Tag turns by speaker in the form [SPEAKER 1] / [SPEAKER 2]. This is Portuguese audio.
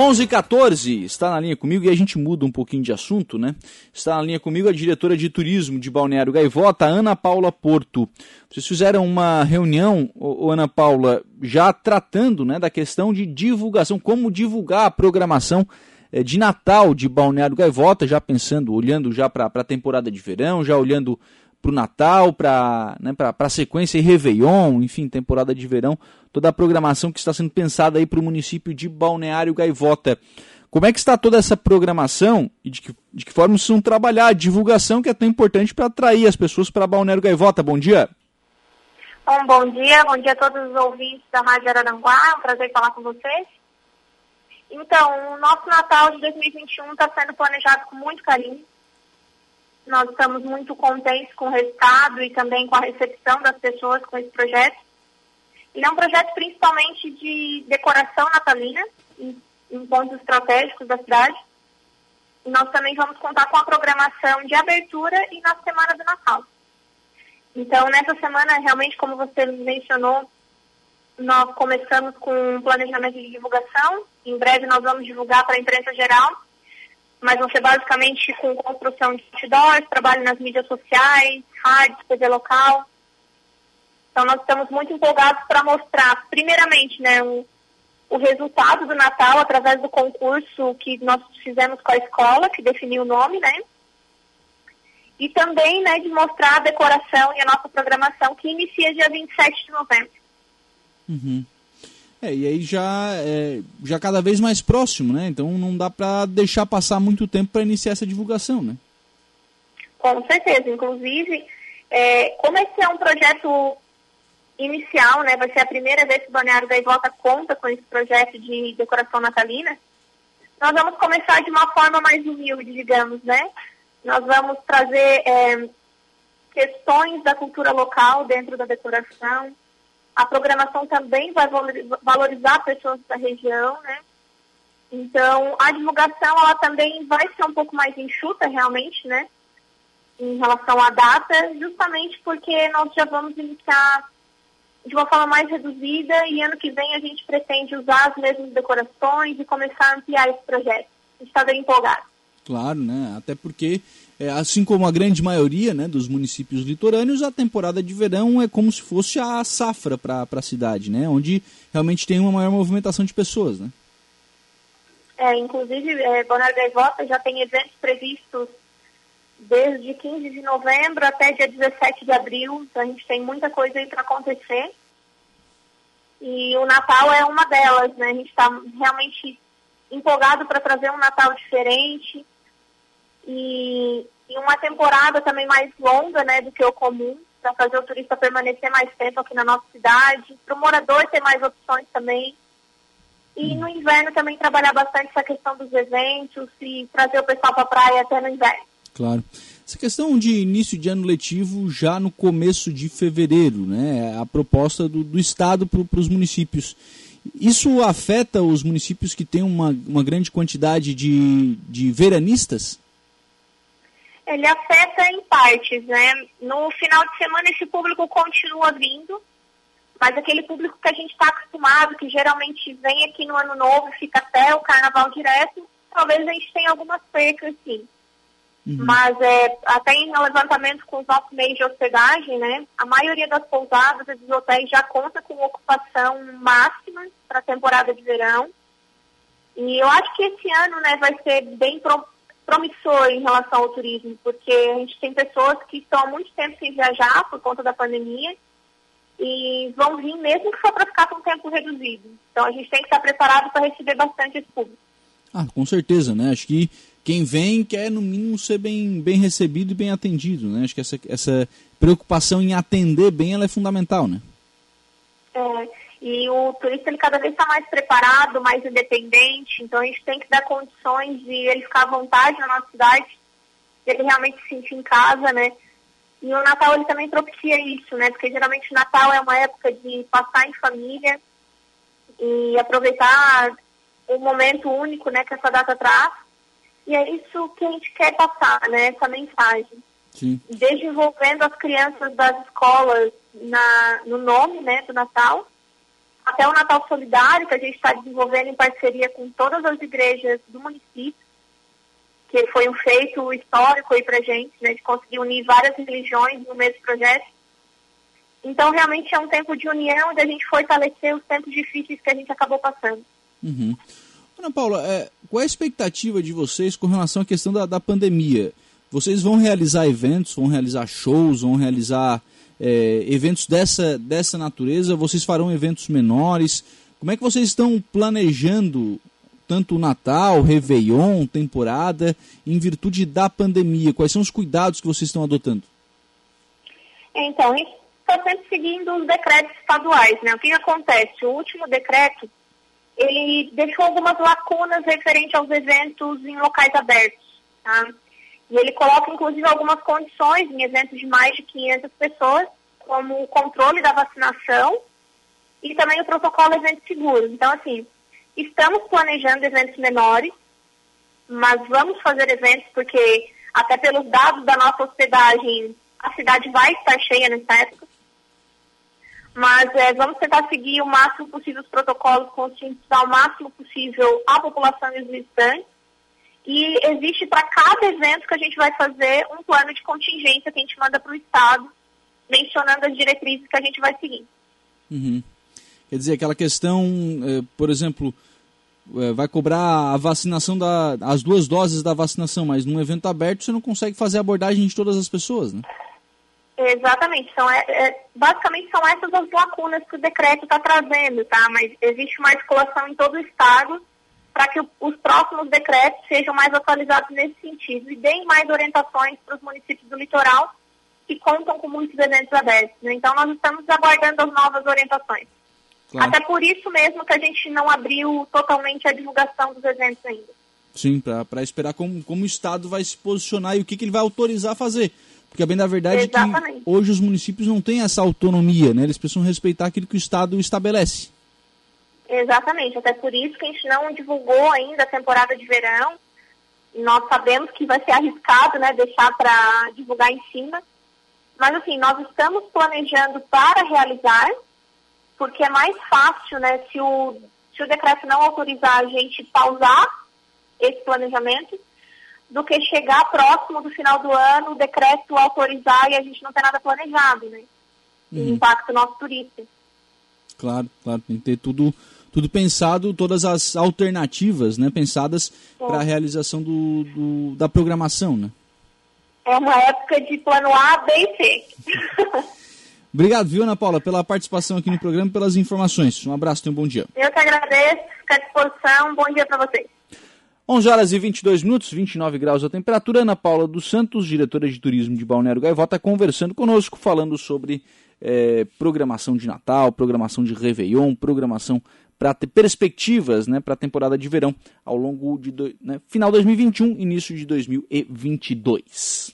[SPEAKER 1] 11 h 14 está na linha comigo e a gente muda um pouquinho de assunto, né? Está na linha comigo a diretora de turismo de Balneário Gaivota, Ana Paula Porto. Vocês fizeram uma reunião, Ana Paula, já tratando né, da questão de divulgação, como divulgar a programação eh, de Natal de Balneário Gaivota, já pensando, olhando já para a temporada de verão, já olhando para o Natal, para né, a sequência e Réveillon, enfim, temporada de verão, toda a programação que está sendo pensada aí para o município de Balneário Gaivota. Como é que está toda essa programação e de que, de que forma vocês vão trabalhar a divulgação que é tão importante para atrair as pessoas para Balneário Gaivota? Bom dia.
[SPEAKER 2] Bom, bom dia, bom dia a todos os ouvintes da Rádio Araranguá, é um prazer falar com vocês. Então, o nosso Natal de 2021 está sendo planejado com muito carinho, nós estamos muito contentes com o resultado e também com a recepção das pessoas com esse projeto. Ele é um projeto principalmente de decoração natalina, em, em pontos estratégicos da cidade. E nós também vamos contar com a programação de abertura e na semana do Natal. Então, nessa semana, realmente, como você mencionou, nós começamos com um planejamento de divulgação. Em breve, nós vamos divulgar para a imprensa geral mas vão ser basicamente com construção de outdoors, trabalho nas mídias sociais, rádio, TV local. Então nós estamos muito empolgados para mostrar, primeiramente, né, o, o resultado do Natal através do concurso que nós fizemos com a escola, que definiu o nome, né? E também, né, de mostrar a decoração e a nossa programação que inicia dia 27 de novembro.
[SPEAKER 1] Uhum. É, e aí já é já cada vez mais próximo, né? Então não dá para deixar passar muito tempo para iniciar essa divulgação, né?
[SPEAKER 2] Com certeza. Inclusive, é, como esse é um projeto inicial, né? Vai ser a primeira vez que o Balneário da Ivota conta com esse projeto de decoração natalina. Nós vamos começar de uma forma mais humilde, digamos, né? Nós vamos trazer é, questões da cultura local dentro da decoração, a programação também vai valorizar pessoas da região, né? Então, a divulgação, ela também vai ser um pouco mais enxuta, realmente, né? Em relação à data, justamente porque nós já vamos iniciar de uma forma mais reduzida e ano que vem a gente pretende usar as mesmas decorações e começar a ampliar esse projeto. A gente está bem empolgado.
[SPEAKER 1] Claro, né? Até porque é, assim como a grande maioria né, dos municípios litorâneos, a temporada de verão é como se fosse a safra para a cidade, né, onde realmente tem uma maior movimentação de pessoas. Né?
[SPEAKER 2] É, inclusive, é, Balneário Gaivota já tem eventos previstos desde 15 de novembro até dia 17 de abril, então a gente tem muita coisa aí para acontecer. E o Natal é uma delas, né? A gente está realmente empolgado para trazer um Natal diferente e, e uma temporada também mais longa né, do que o comum, para fazer o turista permanecer mais tempo aqui na nossa cidade, para o morador ter mais opções também. E no inverno também trabalhar bastante essa questão dos eventos e trazer o pessoal para a praia até no inverno.
[SPEAKER 1] Claro. Essa questão de início de ano letivo já no começo de fevereiro, né? A proposta do, do Estado para os municípios. Isso afeta os municípios que têm uma, uma grande quantidade de, de veranistas?
[SPEAKER 2] Ele afeta em partes, né? No final de semana esse público continua vindo, mas aquele público que a gente está acostumado, que geralmente vem aqui no ano novo, fica até o carnaval direto, talvez a gente tenha algumas percas sim. Uhum. Mas é, até em levantamento com os nossos meios de hospedagem, né? A maioria das pousadas e dos hotéis já conta com ocupação máxima para a temporada de verão. E eu acho que esse ano né, vai ser bem promissor em relação ao turismo, porque a gente tem pessoas que estão há muito tempo sem viajar por conta da pandemia e vão vir mesmo que só para ficar com um tempo reduzido. Então a gente tem que estar preparado para receber bastante esse público.
[SPEAKER 1] Ah, com certeza, né? Acho que quem vem quer no mínimo ser bem, bem recebido e bem atendido, né? Acho que essa, essa preocupação em atender bem ela é fundamental, né?
[SPEAKER 2] É, e o turista ele cada vez está mais preparado, mais independente, então a gente tem que dar condições de ele ficar à vontade na nossa cidade, de ele realmente se sentir em casa, né? E o Natal ele também propicia isso, né? Porque geralmente o Natal é uma época de passar em família e aproveitar o momento único, né, que essa data traz. E é isso que a gente quer passar, né? Essa mensagem. Sim. Desde envolvendo as crianças das escolas na, no nome, né, do Natal, até o Natal Solidário, que a gente está desenvolvendo em parceria com todas as igrejas do município, que foi um feito histórico aí para gente, né, de conseguir unir várias religiões no mesmo projeto. Então, realmente é um tempo de união, de a gente fortalecer os tempos difíceis que a gente acabou passando.
[SPEAKER 1] Uhum. Ana Paula, é, qual é a expectativa de vocês com relação à questão da, da pandemia? Vocês vão realizar eventos, vão realizar shows, vão realizar é, eventos dessa, dessa natureza? Vocês farão eventos menores? Como é que vocês estão planejando tanto o Natal, Réveillon, temporada, em virtude da pandemia? Quais são os cuidados que vocês estão adotando?
[SPEAKER 2] Então, está sempre seguindo os decretos estaduais. Né? O que acontece? O último decreto, ele deixou algumas lacunas referente aos eventos em locais abertos. Tá? E ele coloca, inclusive, algumas condições em eventos de mais de 500 pessoas, como o controle da vacinação e também o protocolo evento seguro. Então, assim, estamos planejando eventos menores, mas vamos fazer eventos porque, até pelos dados da nossa hospedagem, a cidade vai estar cheia nessa época. Mas é, vamos tentar seguir o máximo possível os protocolos, conscientizar o máximo possível a população e os visitantes e existe para cada evento que a gente vai fazer um plano de contingência que a gente manda para o Estado, mencionando as diretrizes que a gente vai seguir.
[SPEAKER 1] Uhum. Quer dizer, aquela questão, eh, por exemplo, eh, vai cobrar a vacinação da, as duas doses da vacinação, mas num evento aberto você não consegue fazer a abordagem de todas as pessoas, né?
[SPEAKER 2] Exatamente. São, é, é, basicamente são essas as lacunas que o decreto está trazendo, tá? Mas existe uma articulação em todo o Estado para que os próximos decretos sejam mais atualizados nesse sentido e deem mais orientações para os municípios do litoral que contam com muitos eventos abertos. Né? Então, nós estamos aguardando as novas orientações. Claro. Até por isso mesmo que a gente não abriu totalmente a divulgação dos eventos ainda.
[SPEAKER 1] Sim, para esperar como, como o Estado vai se posicionar e o que, que ele vai autorizar a fazer. Porque, bem da verdade, é que hoje os municípios não têm essa autonomia, né? Eles precisam respeitar aquilo que o Estado estabelece.
[SPEAKER 2] Exatamente, até por isso que a gente não divulgou ainda a temporada de verão. Nós sabemos que vai ser arriscado, né, deixar para divulgar em cima. Mas assim, nós estamos planejando para realizar, porque é mais fácil, né, se o, se o decreto não autorizar a gente pausar esse planejamento, do que chegar próximo do final do ano, o decreto autorizar e a gente não ter nada planejado, né? Uhum. E impacto nosso turista.
[SPEAKER 1] Claro, claro, tem que ter tudo tudo pensado, todas as alternativas né, pensadas para a realização do, do, da programação. Né?
[SPEAKER 2] É uma época de plano A, B e C.
[SPEAKER 1] Obrigado, viu, Ana Paula, pela participação aqui no programa e pelas informações. Um abraço e um bom dia.
[SPEAKER 2] Eu que agradeço, fico à disposição. Um bom dia para vocês.
[SPEAKER 1] 11 horas e 22 minutos, 29 graus a temperatura. Ana Paula dos Santos, diretora de turismo de Balneário Gaivota, conversando conosco, falando sobre é, programação de Natal, programação de Réveillon, programação para ter perspectivas né, para a temporada de verão ao longo de do, né, final 2021, início de 2022.